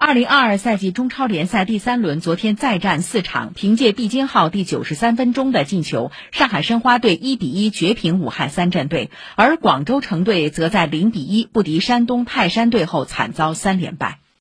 二零二二赛季中超联赛第三轮，昨天再战四场，凭借毕津浩第九十三分钟的进球，上海申花队一比一绝平武汉三镇队，而广州城队则在零比一不敌山东泰山队后惨遭三连败。